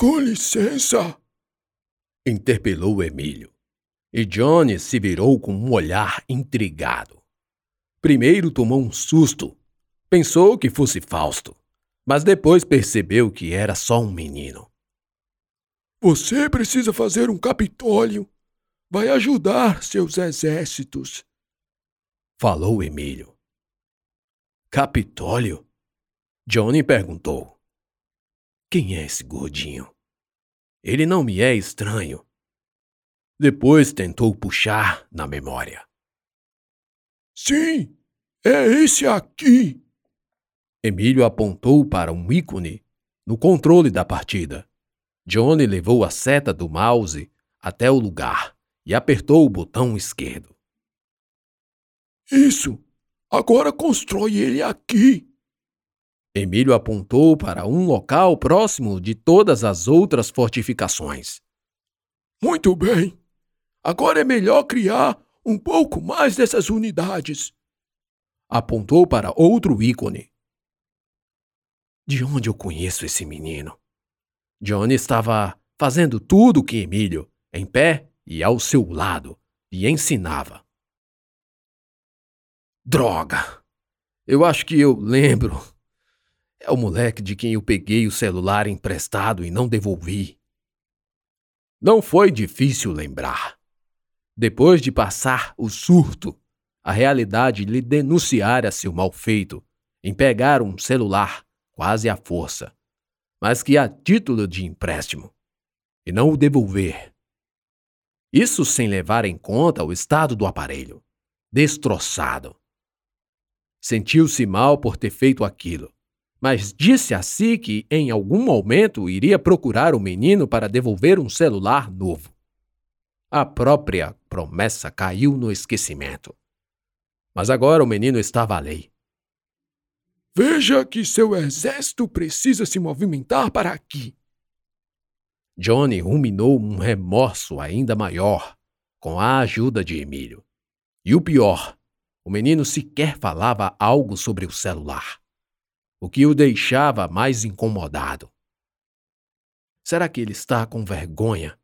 Com licença, interpelou Emílio. E Johnny se virou com um olhar intrigado. Primeiro tomou um susto. Pensou que fosse Fausto, mas depois percebeu que era só um menino. Você precisa fazer um capitólio. Vai ajudar seus exércitos. Falou Emílio. Capitólio? Johnny perguntou. Quem é esse gordinho? Ele não me é estranho. Depois tentou puxar na memória. Sim, é esse aqui. Emílio apontou para um ícone no controle da partida. Johnny levou a seta do mouse até o lugar e apertou o botão esquerdo. Isso! Agora constrói ele aqui! Emílio apontou para um local próximo de todas as outras fortificações. Muito bem. Agora é melhor criar um pouco mais dessas unidades. Apontou para outro ícone. De onde eu conheço esse menino? Johnny estava fazendo tudo o que Emílio, em pé e ao seu lado, lhe ensinava. Droga! Eu acho que eu lembro. É o moleque de quem eu peguei o celular emprestado e não devolvi. Não foi difícil lembrar. Depois de passar o surto, a realidade lhe denunciara seu mal feito em pegar um celular quase à força, mas que a título de empréstimo, e não o devolver. Isso sem levar em conta o estado do aparelho, destroçado. Sentiu-se mal por ter feito aquilo mas disse a si que em algum momento iria procurar o menino para devolver um celular novo. A própria promessa caiu no esquecimento. Mas agora o menino estava à lei. Veja que seu exército precisa se movimentar para aqui. Johnny ruminou um remorso ainda maior com a ajuda de Emílio. E o pior, o menino sequer falava algo sobre o celular o que o deixava mais incomodado. Será que ele está com vergonha?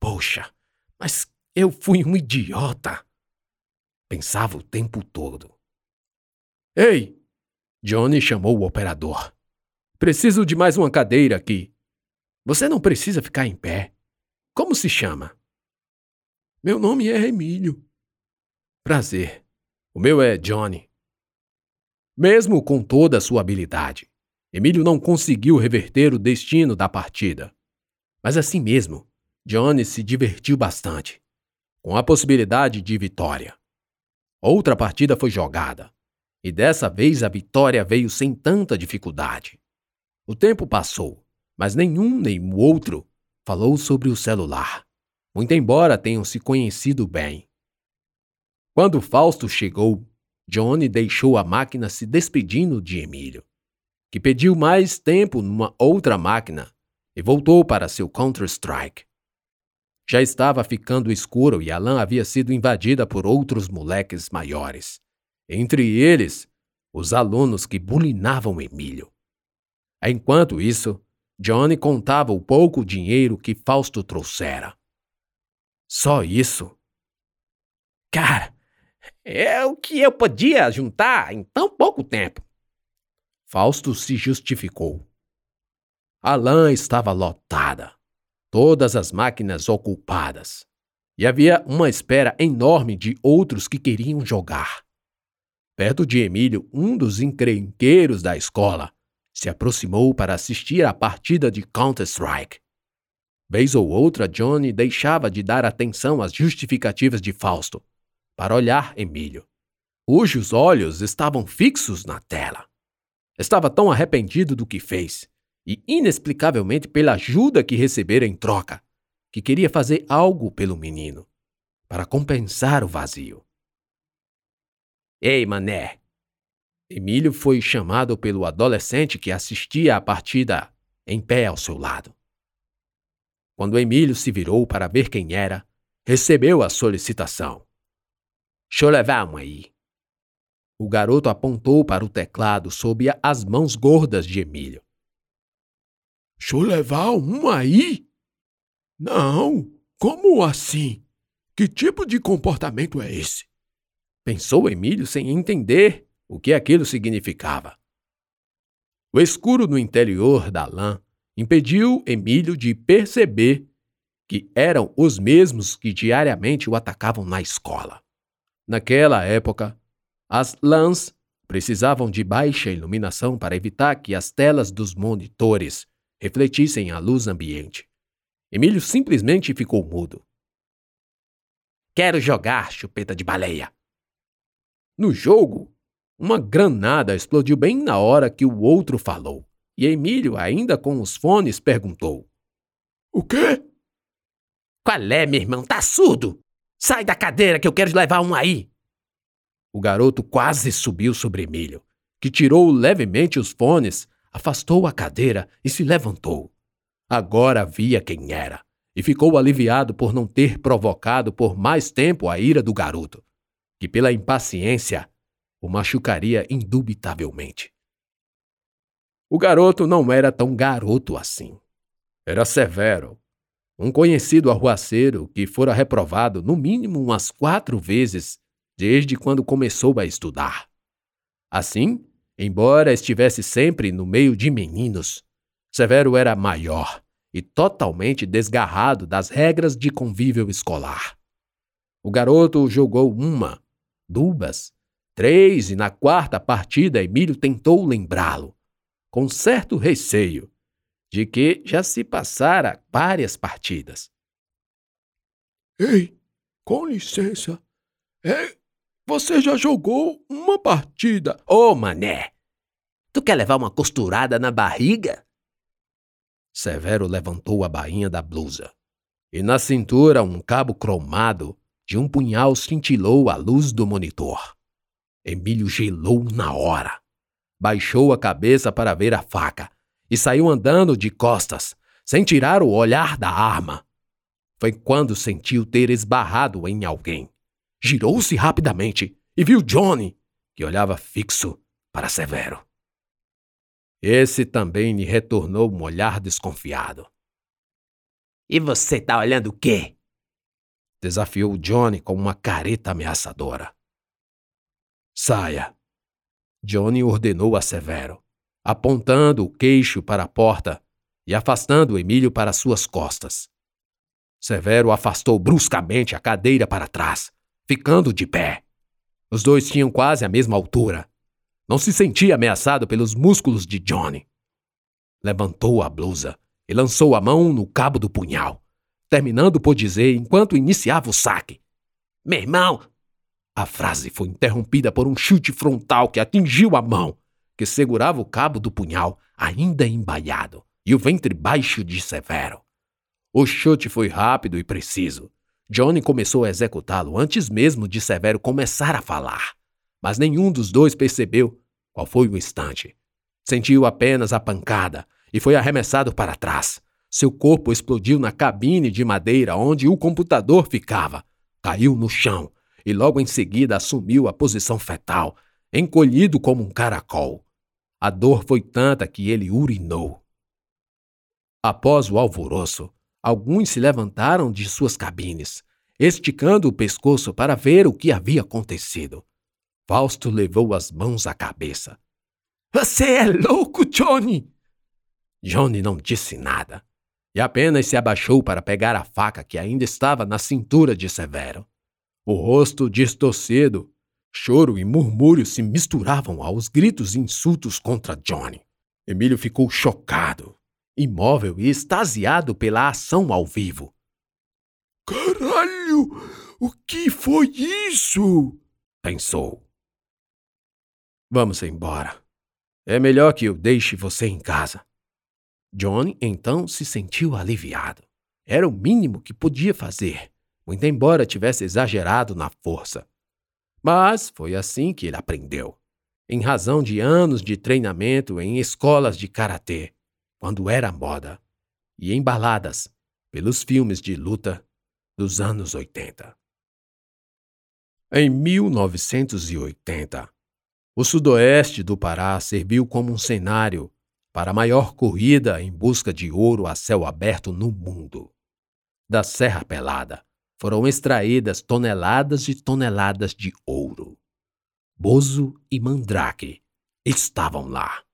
Poxa, mas eu fui um idiota! Pensava o tempo todo. Ei! Johnny chamou o operador. Preciso de mais uma cadeira aqui. Você não precisa ficar em pé. Como se chama? Meu nome é Emílio. Prazer. O meu é Johnny. Mesmo com toda a sua habilidade, Emílio não conseguiu reverter o destino da partida. Mas assim mesmo, Johnny se divertiu bastante, com a possibilidade de vitória. Outra partida foi jogada, e dessa vez a vitória veio sem tanta dificuldade. O tempo passou, mas nenhum nem o outro falou sobre o celular, muito embora tenham se conhecido bem. Quando Fausto chegou, Johnny deixou a máquina se despedindo de Emílio, que pediu mais tempo numa outra máquina e voltou para seu Counter-Strike. Já estava ficando escuro e a LAN havia sido invadida por outros moleques maiores, entre eles os alunos que bulinavam Emílio. Enquanto isso, Johnny contava o pouco dinheiro que Fausto trouxera. Só isso? Cara, é o que eu podia juntar em tão pouco tempo. Fausto se justificou. A lã estava lotada, todas as máquinas ocupadas, e havia uma espera enorme de outros que queriam jogar. Perto de Emílio, um dos encrenqueiros da escola, se aproximou para assistir à partida de Counter-Strike. Vez ou outra, Johnny deixava de dar atenção às justificativas de Fausto para olhar Emílio, cujos olhos estavam fixos na tela. Estava tão arrependido do que fez, e inexplicavelmente pela ajuda que recebera em troca, que queria fazer algo pelo menino, para compensar o vazio. Ei, mané! Emílio foi chamado pelo adolescente que assistia à partida em pé ao seu lado. Quando Emílio se virou para ver quem era, recebeu a solicitação. Deixa eu levar uma aí. O garoto apontou para o teclado sob as mãos gordas de Emílio. deixou levar um aí? Não, como assim? Que tipo de comportamento é esse? Pensou Emílio sem entender o que aquilo significava. O escuro no interior da lã impediu Emílio de perceber que eram os mesmos que diariamente o atacavam na escola. Naquela época, as lãs precisavam de baixa iluminação para evitar que as telas dos monitores refletissem a luz ambiente. Emílio simplesmente ficou mudo. Quero jogar, chupeta de baleia. No jogo, uma granada explodiu bem na hora que o outro falou, e Emílio, ainda com os fones, perguntou: O quê? Qual é, meu irmão? Tá surdo? Sai da cadeira que eu quero levar um aí. O garoto quase subiu sobre Emílio, que tirou levemente os fones, afastou a cadeira e se levantou. Agora via quem era e ficou aliviado por não ter provocado por mais tempo a ira do garoto, que pela impaciência o machucaria indubitavelmente. O garoto não era tão garoto assim. Era severo, um conhecido arruaceiro que fora reprovado no mínimo umas quatro vezes desde quando começou a estudar. Assim, embora estivesse sempre no meio de meninos, Severo era maior e totalmente desgarrado das regras de convívio escolar. O garoto jogou uma, duas, três e na quarta partida Emílio tentou lembrá-lo, com certo receio, de que já se passara várias partidas. Ei, com licença, é você já jogou uma partida. Ô, oh, mané! Tu quer levar uma costurada na barriga? Severo levantou a bainha da blusa. E na cintura um cabo cromado de um punhal cintilou à luz do monitor. Emílio gelou na hora. Baixou a cabeça para ver a faca e saiu andando de costas, sem tirar o olhar da arma. Foi quando sentiu ter esbarrado em alguém. Girou-se rapidamente e viu Johnny, que olhava fixo para Severo. Esse também lhe retornou um olhar desconfiado. E você tá olhando o quê? Desafiou Johnny com uma careta ameaçadora. Saia. Johnny ordenou a Severo, apontando o queixo para a porta e afastando Emílio para suas costas. Severo afastou bruscamente a cadeira para trás ficando de pé. Os dois tinham quase a mesma altura. Não se sentia ameaçado pelos músculos de Johnny. Levantou a blusa e lançou a mão no cabo do punhal, terminando por dizer enquanto iniciava o saque: Meu irmão! A frase foi interrompida por um chute frontal que atingiu a mão, que segurava o cabo do punhal, ainda embaiado, e o ventre baixo de Severo. O chute foi rápido e preciso. Johnny começou a executá-lo antes mesmo de Severo começar a falar. Mas nenhum dos dois percebeu qual foi o instante. Sentiu apenas a pancada e foi arremessado para trás. Seu corpo explodiu na cabine de madeira onde o computador ficava. Caiu no chão e logo em seguida assumiu a posição fetal, encolhido como um caracol. A dor foi tanta que ele urinou. Após o alvoroço, Alguns se levantaram de suas cabines, esticando o pescoço para ver o que havia acontecido. Fausto levou as mãos à cabeça. Você é louco, Johnny! Johnny não disse nada e apenas se abaixou para pegar a faca que ainda estava na cintura de Severo. O rosto distorcido, choro e murmúrio se misturavam aos gritos e insultos contra Johnny. Emílio ficou chocado imóvel e extasiado pela ação ao vivo. Caralho! O que foi isso? pensou. Vamos embora. É melhor que eu deixe você em casa. Johnny então se sentiu aliviado. Era o mínimo que podia fazer, muito embora tivesse exagerado na força. Mas foi assim que ele aprendeu, em razão de anos de treinamento em escolas de karatê quando era moda, e embaladas pelos filmes de luta dos anos 80. Em 1980, o sudoeste do Pará serviu como um cenário para a maior corrida em busca de ouro a céu aberto no mundo. Da Serra Pelada foram extraídas toneladas e toneladas de ouro. Bozo e Mandrake estavam lá.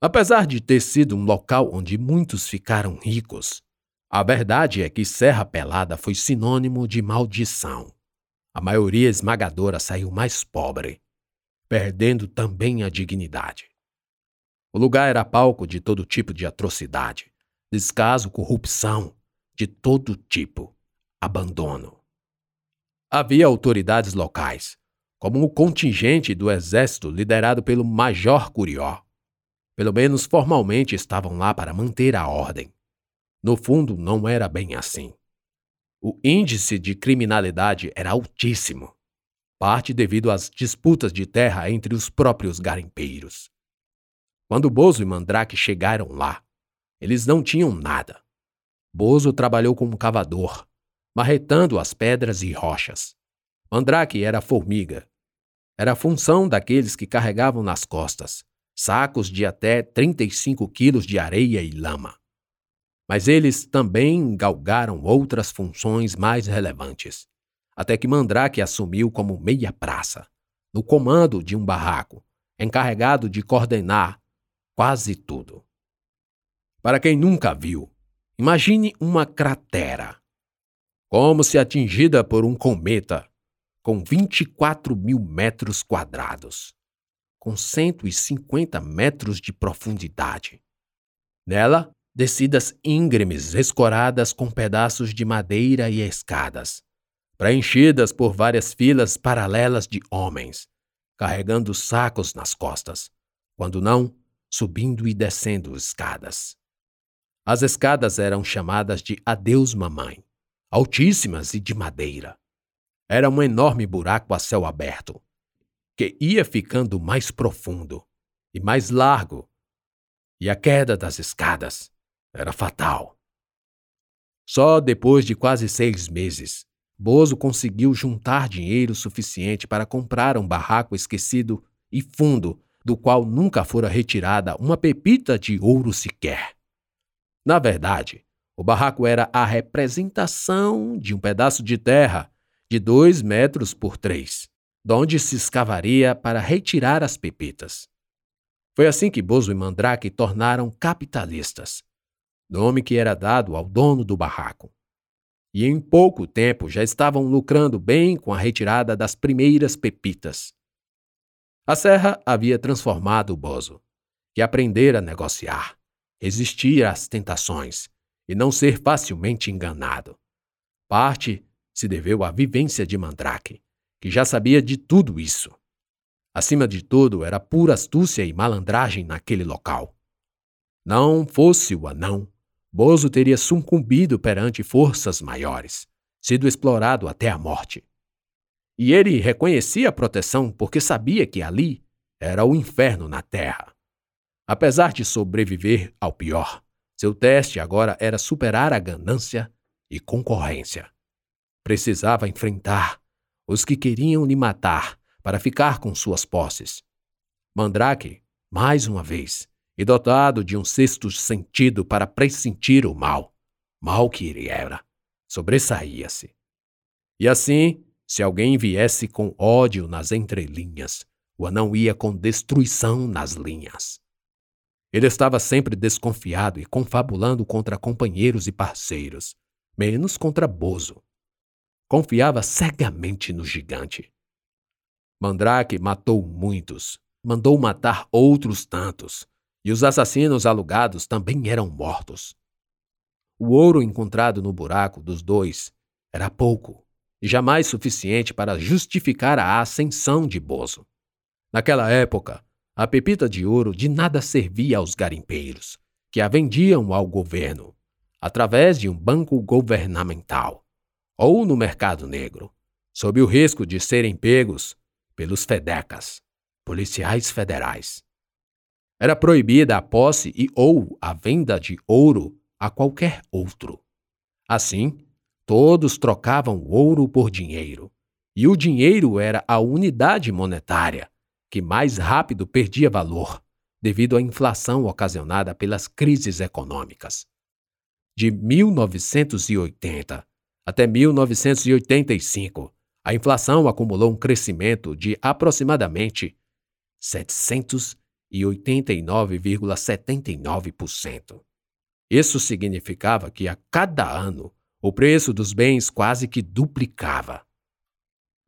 Apesar de ter sido um local onde muitos ficaram ricos, a verdade é que Serra Pelada foi sinônimo de maldição. A maioria esmagadora saiu mais pobre, perdendo também a dignidade. O lugar era palco de todo tipo de atrocidade, descaso, corrupção, de todo tipo, abandono. Havia autoridades locais, como o contingente do exército liderado pelo Major Curió. Pelo menos formalmente estavam lá para manter a ordem. No fundo, não era bem assim. O índice de criminalidade era altíssimo, parte devido às disputas de terra entre os próprios garimpeiros. Quando Bozo e Mandrake chegaram lá, eles não tinham nada. Bozo trabalhou como cavador, marretando as pedras e rochas. Mandrake era formiga. Era a função daqueles que carregavam nas costas sacos de até 35 quilos de areia e lama. Mas eles também galgaram outras funções mais relevantes, até que Mandrake assumiu como meia-praça, no comando de um barraco, encarregado de coordenar quase tudo. Para quem nunca viu, imagine uma cratera, como se atingida por um cometa, com 24 mil metros quadrados, com 150 metros de profundidade. Nela, descidas íngremes escoradas com pedaços de madeira e escadas, preenchidas por várias filas paralelas de homens, carregando sacos nas costas, quando não, subindo e descendo escadas. As escadas eram chamadas de Adeus Mamãe, altíssimas e de madeira. Era um enorme buraco a céu aberto, que ia ficando mais profundo e mais largo, e a queda das escadas era fatal. Só depois de quase seis meses, Bozo conseguiu juntar dinheiro suficiente para comprar um barraco esquecido e fundo, do qual nunca fora retirada uma pepita de ouro sequer. Na verdade, o barraco era a representação de um pedaço de terra de dois metros por três, donde se escavaria para retirar as pepitas. Foi assim que Bozo e Mandrake tornaram capitalistas, nome que era dado ao dono do barraco. E em pouco tempo já estavam lucrando bem com a retirada das primeiras pepitas. A serra havia transformado o Bozo, que aprendera a negociar, resistir às tentações e não ser facilmente enganado. Parte se deveu à vivência de Mandrake, que já sabia de tudo isso. Acima de tudo, era pura astúcia e malandragem naquele local. Não fosse o anão, Bozo teria sucumbido perante forças maiores, sido explorado até a morte. E ele reconhecia a proteção porque sabia que ali era o inferno na terra. Apesar de sobreviver ao pior, seu teste agora era superar a ganância e concorrência. Precisava enfrentar os que queriam lhe matar para ficar com suas posses. Mandrake, mais uma vez, e dotado de um sexto sentido para pressentir o mal, mal que ele era, sobressaía-se. E assim, se alguém viesse com ódio nas entrelinhas, o anão ia com destruição nas linhas. Ele estava sempre desconfiado e confabulando contra companheiros e parceiros, menos contra Bozo. Confiava cegamente no gigante. Mandrake matou muitos, mandou matar outros tantos, e os assassinos alugados também eram mortos. O ouro encontrado no buraco dos dois era pouco e jamais suficiente para justificar a ascensão de Bozo. Naquela época, a pepita de ouro de nada servia aos garimpeiros, que a vendiam ao governo, através de um banco governamental, ou no mercado negro, sob o risco de serem pegos pelos fedecas, policiais federais. Era proibida a posse e ou a venda de ouro a qualquer outro. Assim, todos trocavam ouro por dinheiro, e o dinheiro era a unidade monetária que mais rápido perdia valor, devido à inflação ocasionada pelas crises econômicas. De 1980 até 1985, a inflação acumulou um crescimento de aproximadamente 789,79%. Isso significava que a cada ano o preço dos bens quase que duplicava.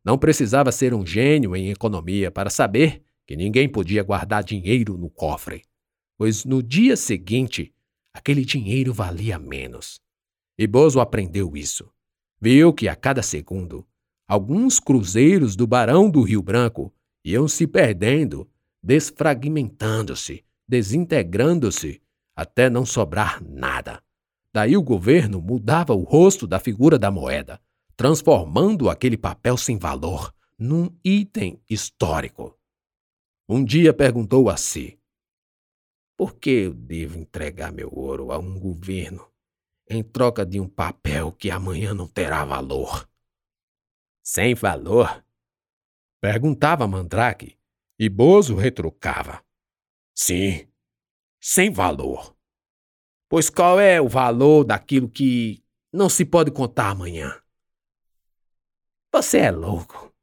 Não precisava ser um gênio em economia para saber que ninguém podia guardar dinheiro no cofre, pois no dia seguinte aquele dinheiro valia menos. E Bozo aprendeu isso. Viu que a cada segundo alguns cruzeiros do Barão do Rio Branco iam se perdendo, desfragmentando-se, desintegrando-se, até não sobrar nada. Daí o governo mudava o rosto da figura da moeda, transformando aquele papel sem valor num item histórico. Um dia perguntou a si: Por que eu devo entregar meu ouro a um governo em troca de um papel que amanhã não terá valor? Sem valor? Perguntava Mandrake, e Bozo retrucava. Sim, sem valor. Pois qual é o valor daquilo que não se pode contar amanhã? Você é louco.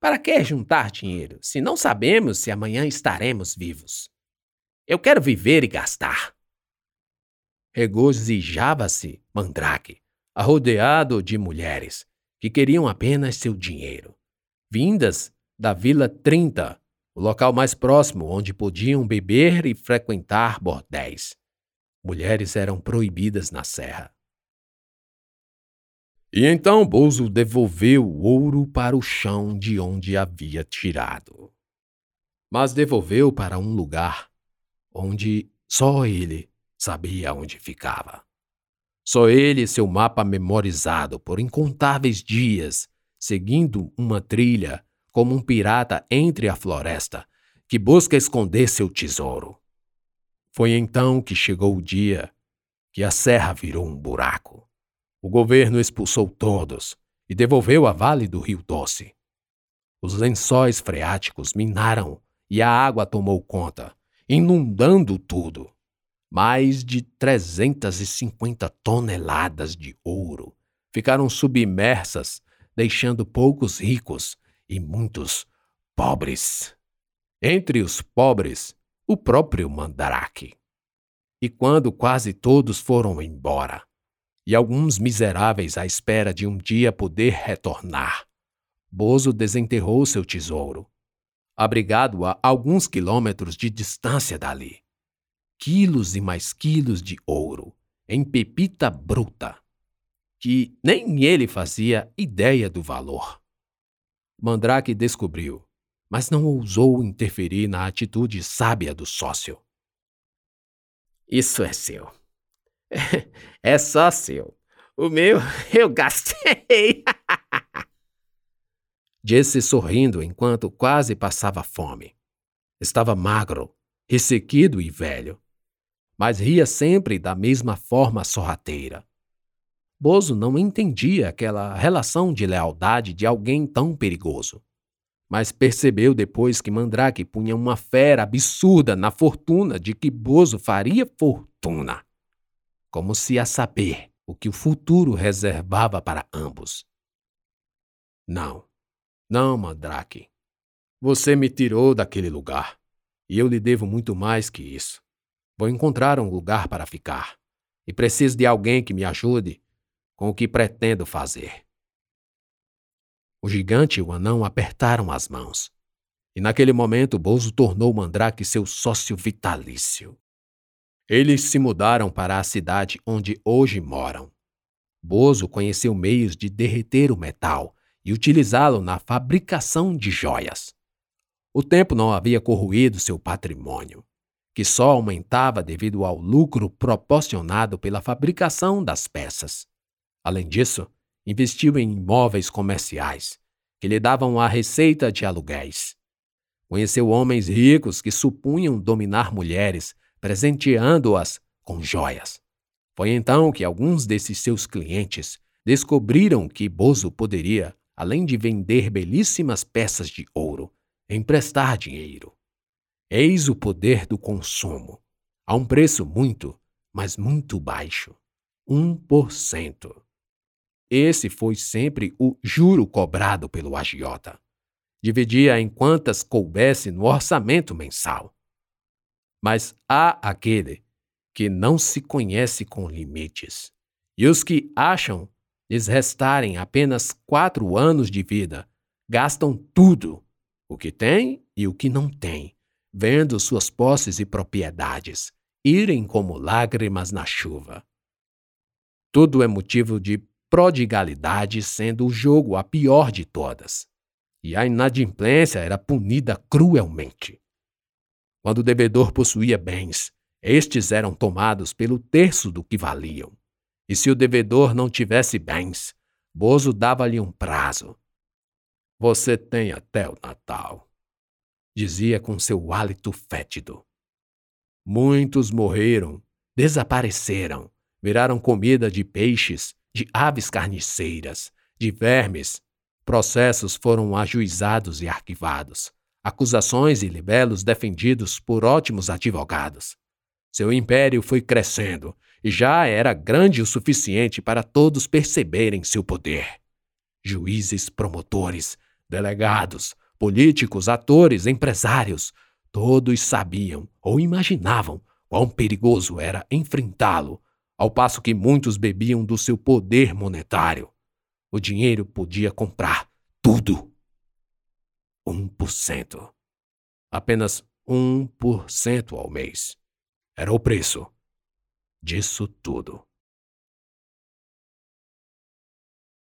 Para que juntar dinheiro se não sabemos se amanhã estaremos vivos? Eu quero viver e gastar. Regozijava-se Mandrake, arrodeado de mulheres que queriam apenas seu dinheiro, vindas da Vila 30, o local mais próximo onde podiam beber e frequentar bordéis. Mulheres eram proibidas na serra. E então Bozo devolveu o ouro para o chão de onde havia tirado. Mas devolveu para um lugar onde só ele sabia onde ficava. Só ele e seu mapa memorizado por incontáveis dias, seguindo uma trilha como um pirata entre a floresta que busca esconder seu tesouro. Foi então que chegou o dia que a serra virou um buraco. O governo expulsou todos e devolveu a Vale do Rio Doce. Os lençóis freáticos minaram e a água tomou conta, inundando tudo. Mais de 350 toneladas de ouro ficaram submersas, deixando poucos ricos e muitos pobres. Entre os pobres, o próprio Mandarake. E quando quase todos foram embora, e alguns miseráveis à espera de um dia poder retornar. Bozo desenterrou seu tesouro, abrigado a alguns quilômetros de distância dali. Quilos e mais quilos de ouro, em pepita bruta, que nem ele fazia ideia do valor. Mandrake descobriu, mas não ousou interferir na atitude sábia do sócio. Isso é seu, é só seu. O meu eu gastei. Disse sorrindo enquanto quase passava fome. Estava magro, ressequido e velho, mas ria sempre da mesma forma sorrateira. Bozo não entendia aquela relação de lealdade de alguém tão perigoso. Mas percebeu depois que Mandrake punha uma fera absurda na fortuna de que Bozo faria fortuna como se a saber o que o futuro reservava para ambos. Não, não, Mandrake. Você me tirou daquele lugar, e eu lhe devo muito mais que isso. Vou encontrar um lugar para ficar, e preciso de alguém que me ajude com o que pretendo fazer. O gigante e o anão apertaram as mãos, e naquele momento Bozo tornou Mandrake seu sócio vitalício. Eles se mudaram para a cidade onde hoje moram. Bozo conheceu meios de derreter o metal e utilizá-lo na fabricação de joias. O tempo não havia corroído seu patrimônio, que só aumentava devido ao lucro proporcionado pela fabricação das peças. Além disso, investiu em imóveis comerciais, que lhe davam a receita de aluguéis. Conheceu homens ricos que supunham dominar mulheres presenteando-as com joias. Foi então que alguns desses seus clientes descobriram que Bozo poderia, além de vender belíssimas peças de ouro, emprestar dinheiro. Eis o poder do consumo, a um preço muito, mas muito baixo. 1%. Esse foi sempre o juro cobrado pelo agiota. Dividia em quantas coubesse no orçamento mensal. Mas há aquele que não se conhece com limites, e os que acham lhes restarem apenas quatro anos de vida gastam tudo, o que têm e o que não têm, vendo suas posses e propriedades irem como lágrimas na chuva. Tudo é motivo de prodigalidade, sendo o jogo a pior de todas. E a inadimplência era punida cruelmente. Quando o devedor possuía bens, estes eram tomados pelo terço do que valiam. E se o devedor não tivesse bens, Bozo dava-lhe um prazo. Você tem até o Natal, dizia com seu hálito fétido. Muitos morreram, desapareceram, viraram comida de peixes, de aves carniceiras, de vermes. Processos foram ajuizados e arquivados, acusações e libelos defendidos por ótimos advogados. Seu império foi crescendo e já era grande o suficiente para todos perceberem seu poder. Juízes, promotores, delegados, políticos, atores, empresários, todos sabiam ou imaginavam quão perigoso era enfrentá-lo, ao passo que muitos bebiam do seu poder monetário. O dinheiro podia comprar tudo. 1%. Apenas 1% ao mês. Era o preço disso tudo.